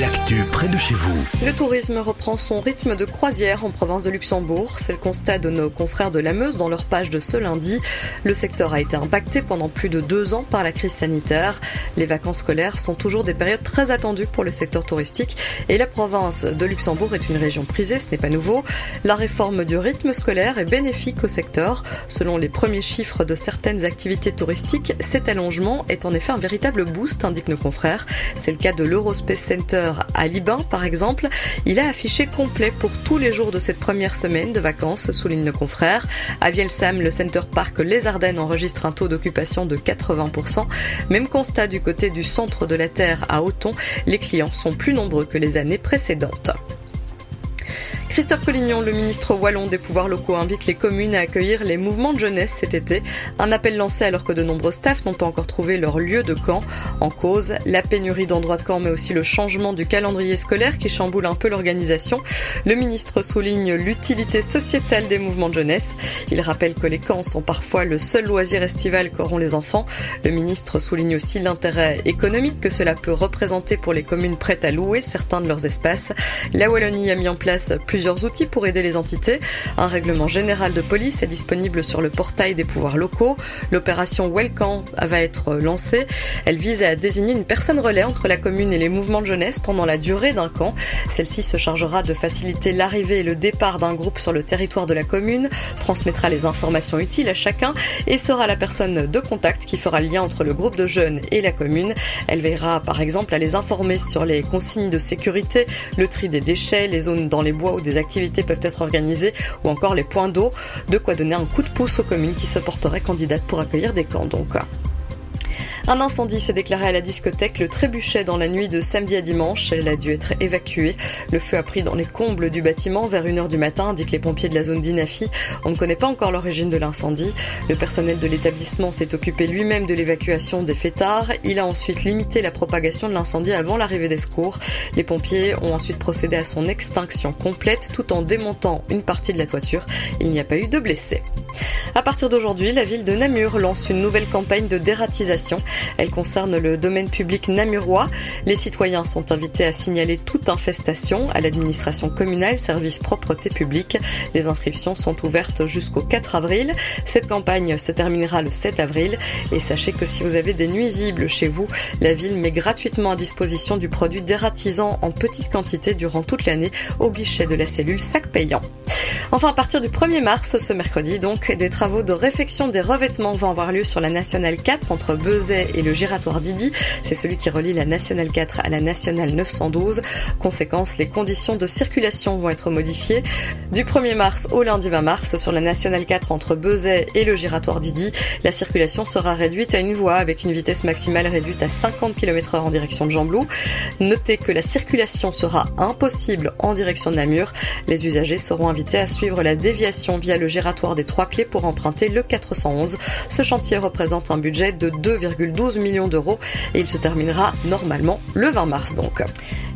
L'actu près de chez vous. Le tourisme reprend son rythme de croisière en province de Luxembourg. C'est le constat de nos confrères de la Meuse dans leur page de ce lundi. Le secteur a été impacté pendant plus de deux ans par la crise sanitaire. Les vacances scolaires sont toujours des périodes très attendues pour le secteur touristique et la province de Luxembourg est une région prisée, ce n'est pas nouveau. La réforme du rythme scolaire est bénéfique au secteur. Selon les premiers chiffres de certaines activités touristiques, cet allongement est en effet un véritable boost, indiquent nos confrères. C'est le cas de Center à Liban, par exemple, il a affiché complet pour tous les jours de cette première semaine de vacances, souligne nos confrères. À Vielsam, le Center Park Les Ardennes enregistre un taux d'occupation de 80%. Même constat du côté du centre de la Terre à Auton, les clients sont plus nombreux que les années précédentes. Christophe Collignon, le ministre wallon des pouvoirs locaux, invite les communes à accueillir les mouvements de jeunesse cet été. Un appel lancé alors que de nombreux staffs n'ont pas encore trouvé leur lieu de camp. En cause, la pénurie d'endroits de camp, mais aussi le changement du calendrier scolaire qui chamboule un peu l'organisation. Le ministre souligne l'utilité sociétale des mouvements de jeunesse. Il rappelle que les camps sont parfois le seul loisir estival qu'auront les enfants. Le ministre souligne aussi l'intérêt économique que cela peut représenter pour les communes prêtes à louer certains de leurs espaces. La Wallonie a mis en place outils pour aider les entités. Un règlement général de police est disponible sur le portail des pouvoirs locaux. L'opération Welcome va être lancée. Elle vise à désigner une personne relais entre la commune et les mouvements de jeunesse pendant la durée d'un camp. Celle-ci se chargera de faciliter l'arrivée et le départ d'un groupe sur le territoire de la commune, transmettra les informations utiles à chacun et sera la personne de contact qui fera le lien entre le groupe de jeunes et la commune. Elle veillera par exemple à les informer sur les consignes de sécurité, le tri des déchets, les zones dans les bois ou des activités peuvent être organisées ou encore les points d'eau, de quoi donner un coup de pouce aux communes qui se porteraient candidates pour accueillir des camps. Donc, un incendie s'est déclaré à la discothèque Le Trébuchet dans la nuit de samedi à dimanche. Elle a dû être évacuée. Le feu a pris dans les combles du bâtiment vers 1h du matin, indiquent les pompiers de la zone d'Inafi. On ne connaît pas encore l'origine de l'incendie. Le personnel de l'établissement s'est occupé lui-même de l'évacuation des fêtards. Il a ensuite limité la propagation de l'incendie avant l'arrivée des secours. Les pompiers ont ensuite procédé à son extinction complète tout en démontant une partie de la toiture. Il n'y a pas eu de blessés. À partir d'aujourd'hui, la ville de Namur lance une nouvelle campagne de dératisation. Elle concerne le domaine public namurois. Les citoyens sont invités à signaler toute infestation à l'administration communale, service propreté publique. Les inscriptions sont ouvertes jusqu'au 4 avril. Cette campagne se terminera le 7 avril. Et sachez que si vous avez des nuisibles chez vous, la ville met gratuitement à disposition du produit dératisant en petite quantité durant toute l'année au guichet de la cellule sac payant. Enfin, à partir du 1er mars, ce mercredi, donc, des travaux de réfection des revêtements vont avoir lieu sur la Nationale 4 entre Bezet et le giratoire Didi. C'est celui qui relie la Nationale 4 à la Nationale 912. Conséquence, les conditions de circulation vont être modifiées. Du 1er mars au lundi 20 mars, sur la Nationale 4 entre Bezet et le giratoire Didi, la circulation sera réduite à une voie avec une vitesse maximale réduite à 50 km h en direction de Jamblou. Notez que la circulation sera impossible en direction de Namur. Les usagers seront invités à suivre la déviation via le giratoire des Trois Clés pour emprunter le 411. Ce chantier représente un budget de 2,12 millions d'euros et il se terminera normalement le 20 mars donc.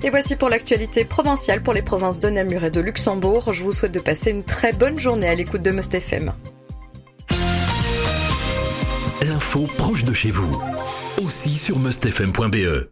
Et voici pour l'actualité provinciale pour les provinces de Namur et de Luxembourg. Je vous souhaite de passer une très bonne journée à l'écoute de Must FM. L'info proche de chez vous, aussi sur mustfm.be.